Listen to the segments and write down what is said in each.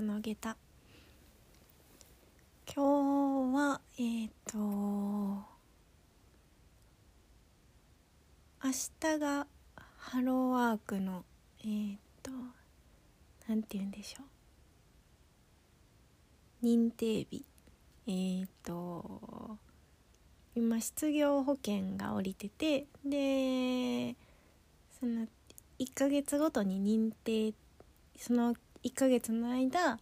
の下駄。今日はえっ、ー、と明日がハローワークのえっ、ー、となんて言うんでしょう。認定日。えっ、ー、と今失業保険が下りててでその1ヶ月ごとに認定その1ヶ月の間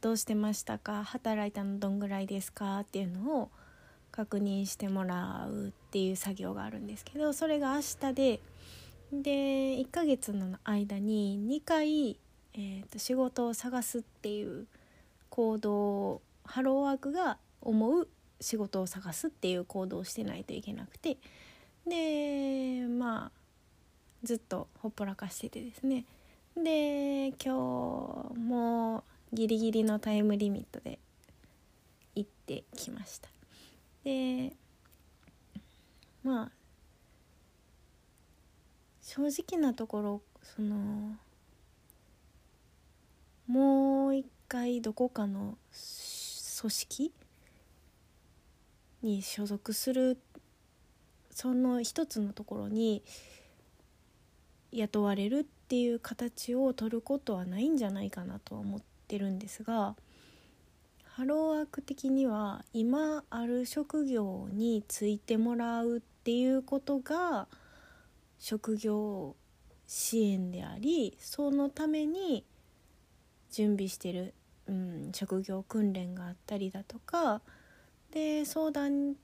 どうしてましたか？働いたのどんぐらいですか？っていうのを確認してもらうっていう作業があるんですけどそれが明日でで1ヶ月の間に2回、えー、と仕事を探すっていう行動ハローワークが思う仕事を探すっていう行動をしてないといけなくてでまあずっとほっぽらかしててですね。で今日もギリギリのタイムリミットで行ってきました。でまあ正直なところそのもう一回どこかの組織に所属するその一つのところに雇われるっっていう形を取ることはないんじゃないかなとは思ってるんですがハローワーク的には今ある職業に就いてもらうっていうことが職業支援でありそのために準備してる、うん、職業訓練があったりだとかで相談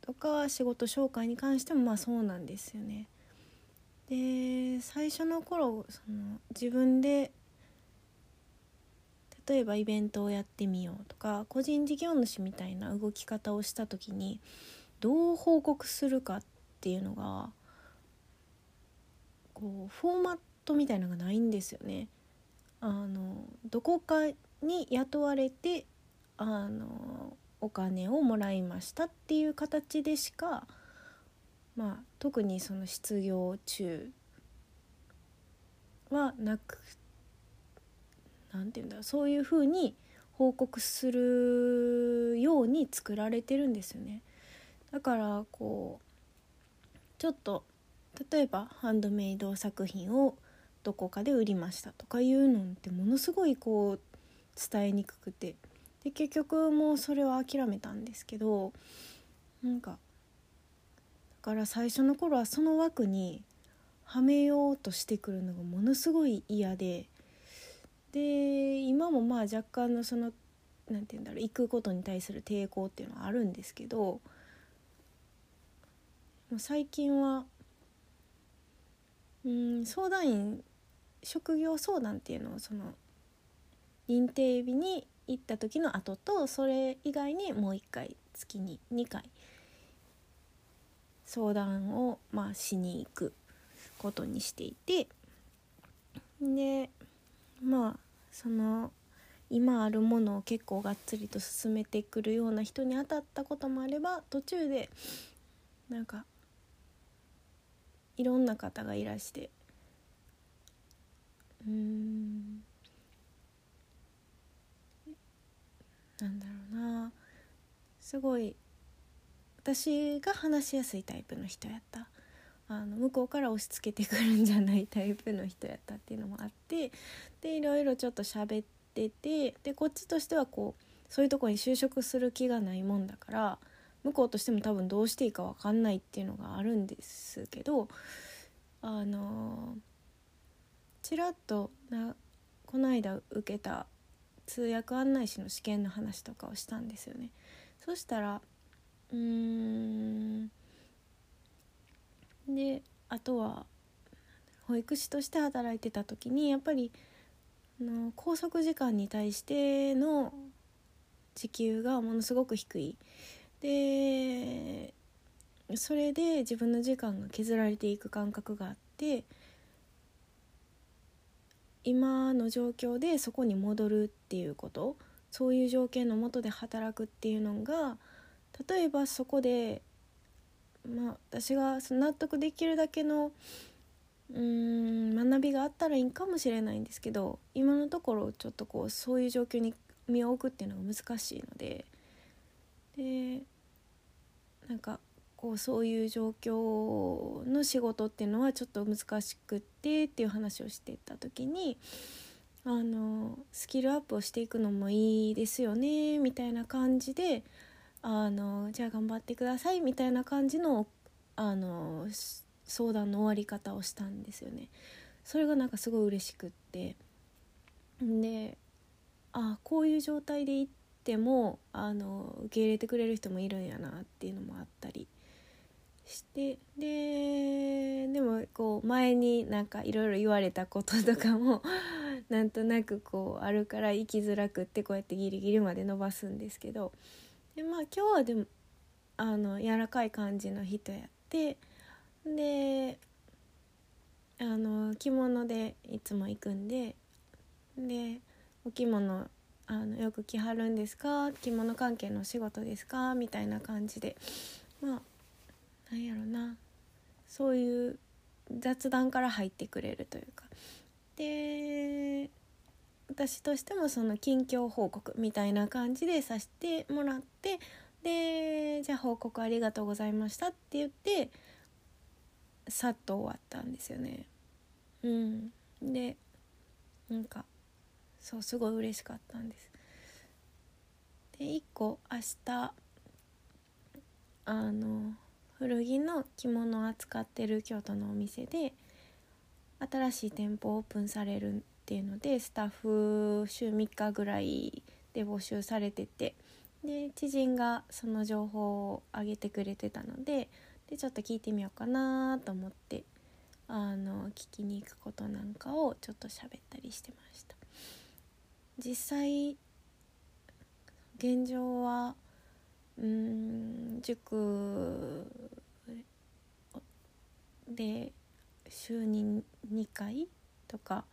とか仕事紹介に関してもまあそうなんですよね。で最初の頃その自分で例えばイベントをやってみようとか個人事業主みたいな動き方をした時にどう報告するかっていうのがこうフォーマットみたいのがないんですよね。あのどこかに雇われてあのお金をもらいましたっていう形でしかまあ、特にその失業中はなくなんて言うんだうそういうふうに報告するように作られてるんですよね。だからこうちょっと例えばハンドメイド作品をどこかで売りましたとかいうのってものすごいこう伝えにくくてで結局もうそれは諦めたんですけどなんかから最初の頃はその枠にはめようとしてくるのがものすごい嫌でで今もまあ若干のその何て言うんだろう行くことに対する抵抗っていうのはあるんですけど最近はうん相談員職業相談っていうのをその認定日に行った時の後とそれ以外にもう1回月に2回相談を、まあ、しに行くことにしていてでまあその今あるものを結構がっつりと進めてくるような人に当たったこともあれば途中でなんかいろんな方がいらしてうんなんだろうなすごい私が話しやすいタイプの人やったあの向こうから押し付けてくるんじゃないタイプの人やったっていうのもあってでいろいろちょっと喋っててでこっちとしてはこうそういうとこに就職する気がないもんだから向こうとしても多分どうしていいか分かんないっていうのがあるんですけどあのちらっとなこの間受けた通訳案内士の試験の話とかをしたんですよね。そしたらうん。であとは保育士として働いてた時にやっぱりの拘束時間に対しての時給がものすごく低い。でそれで自分の時間が削られていく感覚があって今の状況でそこに戻るっていうことそういう条件のもとで働くっていうのが例えばそこで、まあ、私が納得できるだけのうーん学びがあったらいいかもしれないんですけど今のところちょっとこうそういう状況に身を置くっていうのが難しいのででなんかこうそういう状況の仕事っていうのはちょっと難しくってっていう話をしてた時にあのスキルアップをしていくのもいいですよねみたいな感じであのじゃあ頑張ってくださいみたいな感じのあの相談の終わり方をしたんですよね。それがなんかすごい嬉しくってでああこういう状態で行ってもあの受け入れてくれる人もいるんやなっていうのもあったりしてででもこう前になんかいろいろ言われたこととかも なんとなくこうあるから生きづらくってこうやってギリギリまで伸ばすんですけどでまあ今日はでもあの柔らかい感じの人やってであの着物でいつも行くんででお着物あのよく着はるんですか？着物関係のお仕事ですか？みたいな感じでまあなんやろな。そういう雑談から入ってくれるというか。で私としてもその近況報告みたいな感じでさせてもらってでじゃあ報告ありがとうございましたって言ってさっと終わったんですよね。うん、でなんかそうすごい嬉しかったんです。で1個明日あの古着の着物を扱ってる京都のお店で新しい店舗オープンされるっていうのでスタッフ週3日ぐらいで募集されててで知人がその情報を上げてくれてたのででちょっと聞いてみようかなと思ってあの聞きに行くことなんかをちょっと喋ったりしてました。実際現状はうん塾で週に2回とか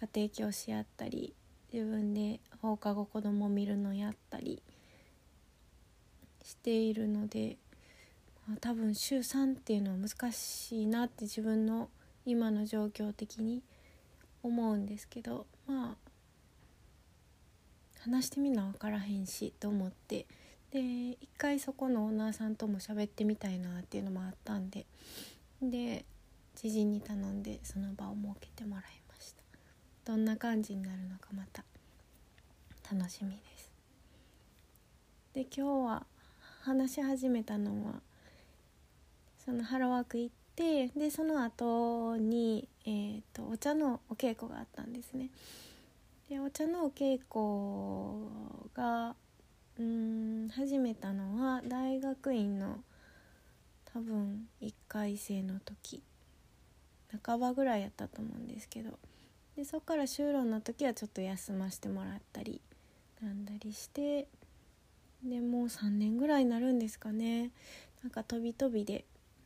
家庭教師やったり自分で放課後子供見るのやったりしているのでま多分週3っていうのは難しいなって自分の今の状況的に思うんですけどまあ話してみな分からへんしと思ってで一回そこのオーナーさんとも喋ってみたいなっていうのもあったんでで知人に頼んでその場を設けてもらいました。どんな感じになるのかまた楽しみですで今日は話し始めたのはそのハローワーク行ってでその後にえーと、お茶のお稽古があったんですね。でお茶のお稽古がうん始めたのは大学院の多分1回生の時半ばぐらいやったと思うんですけどでそっから就労の時はちょっと休ませてもらったりなんだりしてでもう3年ぐらいになるんですかね。なんか飛び飛びで。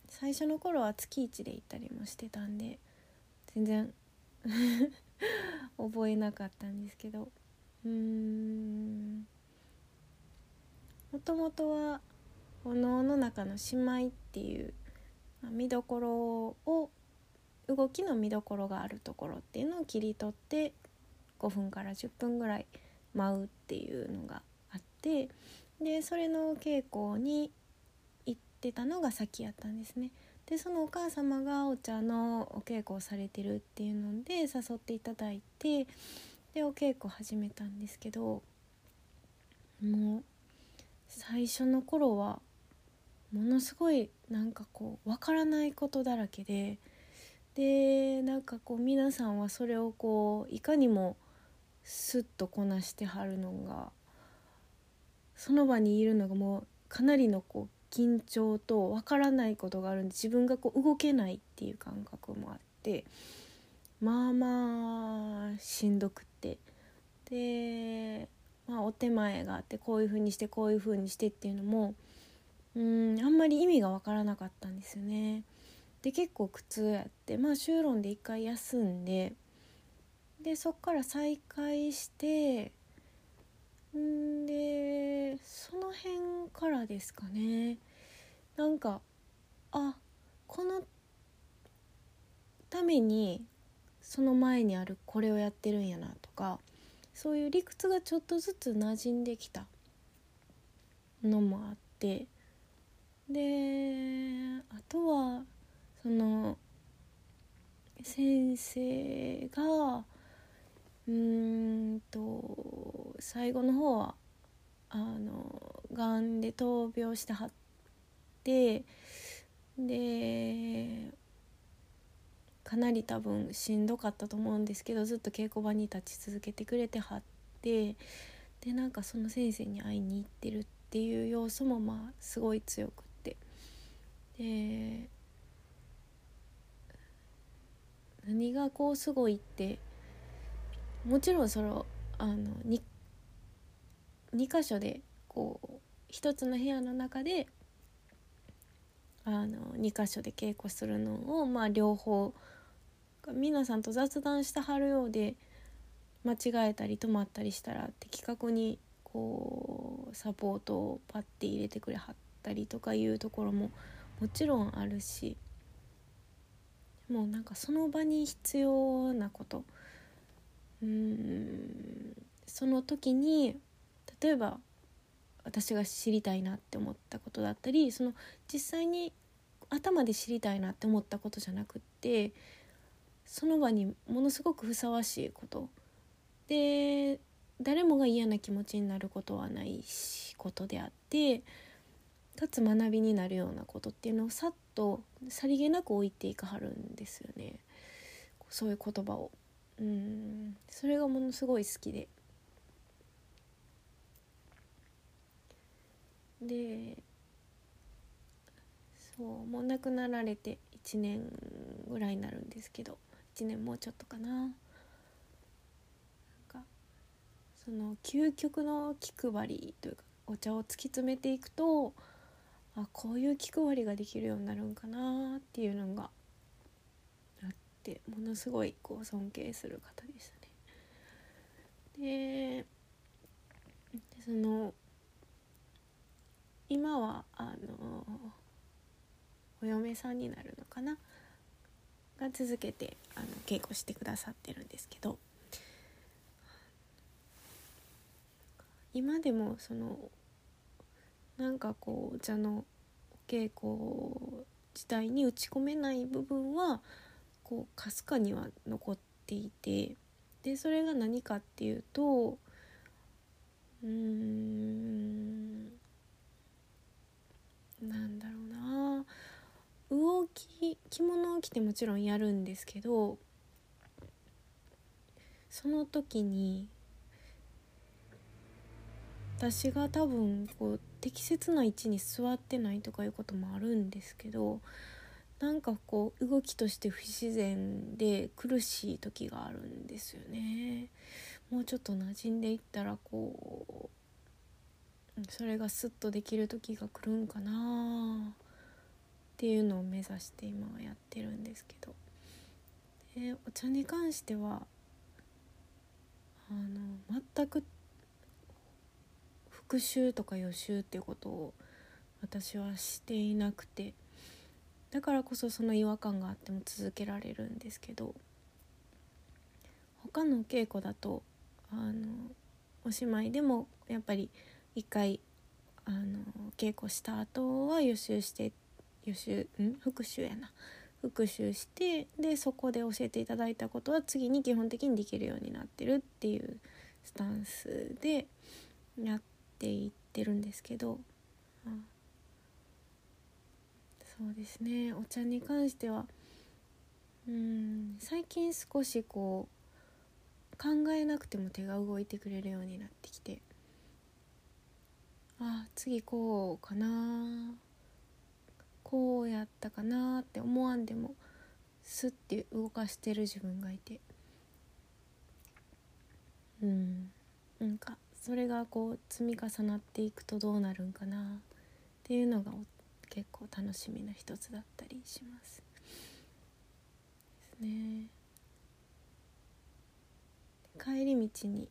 最初の頃は月1で行ったりもしてたんで全然 覚えなかったんですけど。うーん。もともとはお能の中の「姉妹」っていう、見どころを動きの見どころがあるところっていうのを切り取って5分から10分ぐらい舞うっていうのがあってでそれの稽古に行ってたのが先やったんですね。でそのお母様がお茶のお稽古をされてるっていうので誘っていただいてでお稽古始めたんですけどもう最初の頃はものすごいなんかこうわからないことだらけででなんかこう皆さんはそれをこういかにもスッとこなしてはるのがその場にいるのがもうかなりのこう緊張とわからないことがあるんで自分がこう動けないっていう感覚もあってまあまあしんどくってで、まあ、お手前があってこういう風にしてこういう風にしてっていうのもうんあんまり意味がわからなかったんですよね。で結構苦痛やってまあ修論で一回休んででそっから再開してんでその辺からですかね。なんかあこのためにその前にあるこれをやってるんやなとかそういう理屈がちょっとずつ馴染んできたのもあってであとはその先生がうんと最後の方はあのがんで闘病してはってでかなり多分しんどかったと思うんですけどずっと稽古場に立ち続けてくれてはってでなんかその先生に会いに行ってるっていう要素もまあすごい強くって。で何がこうすごいってもちろんそのあの 2, 2箇所でこう一つの部屋の中であの2箇所で稽古するのをまあ両方皆さんと雑談してはるようで間違えたり止まったりしたら的確にこうサポートをパッて入れてくれはったりとかいうところももちろんあるしもうなんかその場に必要なこと。うんその時に例えば私が知りたいなって思ったことだったりその実際に頭で知りたいなって思ったことじゃなくってその場にものすごくふさわしいこと。で誰もが嫌な気持ちになることはないしことであってかつ学びになるようなことっていうのをさっとさりげなく置いていかはるんですよねそういう言葉を。うんそれがものすごい好きで。でそうもう亡くなられて1年ぐらいになるんですけど1年もうちょっとかななんかその究極の気配りというかお茶を突き詰めていくとあこういう気配りができるようになるんかなっていうのがあってものすごいこう尊敬する方でしたね。でその今はあのお嫁さんになるのかな？が続けてあの稽古してくださってるんですけど今でもそのなんかこうお茶のお稽古自体に打ち込めない部分はこうかすかには残っていてでそれが何かっていうとうーんなんだろうな。魚着着物を着てもちろんやるんですけどその時に私が多分こう適切な位置に座ってないとかいうこともあるんですけどなんかこう動きとして不自然で苦しい時があるんですよね。もうちょっと馴染んでいったらこうそれがスッとできる時が来るんかなっていうのを目指して今はやってるんですけどでお茶に関してはあの全く復習とか予習っていうことを私はしていなくてだからこそその違和感があっても続けられるんですけど他の稽古だとあのおしまいでもやっぱり一回あの稽古した後は予習して予習ん？復習やな。復習してでそこで教えていただいたことは次に基本的にできるようになってるっていうスタンスでやっっていってるんですけど、そうですね。お茶に関してはうん最近少しこう考えなくても手が動いてくれるようになってきてあ次こうかなこうやったかなって思わんでもスッて動かしてる自分がいてうんなんかそれがこう積み重なっていくとどうなるんかなっていうのが結構楽しみな一つだったりします。ですね。帰り道に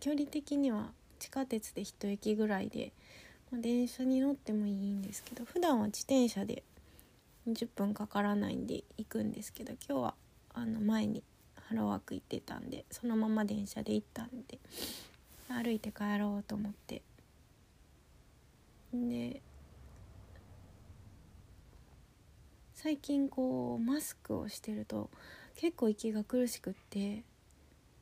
距離的には地下鉄で一駅ぐらいでまあ、電車に乗ってもいいんですけど普段は自転車で10分かからないんで行くんですけど今日はあの前にハローワーク行ってたんでそのまま電車で行ったんで歩いて帰ろうと思って。で最近こうマスクをしてると結構息が苦しくって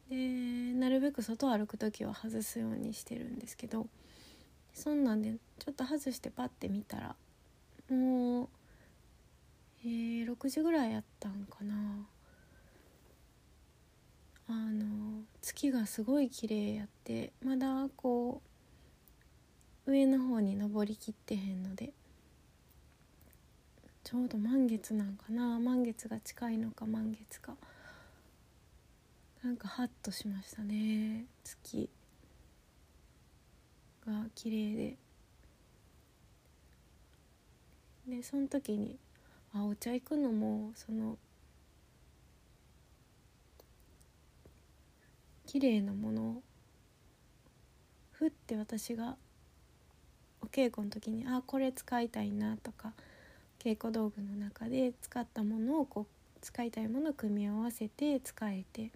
でなるべく外歩く時は外すようにしてるんですけどそんなんでちょっと外してパッて見たらもう、えー、6時ぐらいやったんかな。あの月がすごい綺麗やってまだこう上の方に登りきってへんのでちょうど満月なんかな満月が近いのか満月か。なんかハッとしましたね月が綺麗で。でその時にあお茶行くのもその綺麗なものをふって私がお稽古の時にあこれ使いたいなとか稽古道具の中で使ったものをこう使いたいものを組み合わせて使えて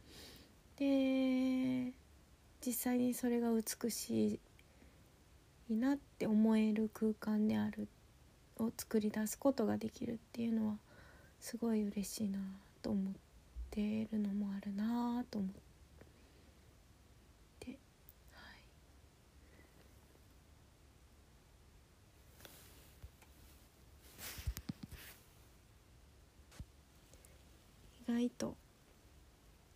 で実際にそれが美しいなって思える空間であるを作り出すことができるっていうのはすごい嬉しいなと思っているのもあるなと思って。意外と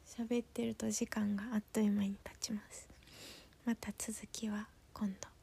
喋ってると時間があっという間に経ちます。また続きは今度「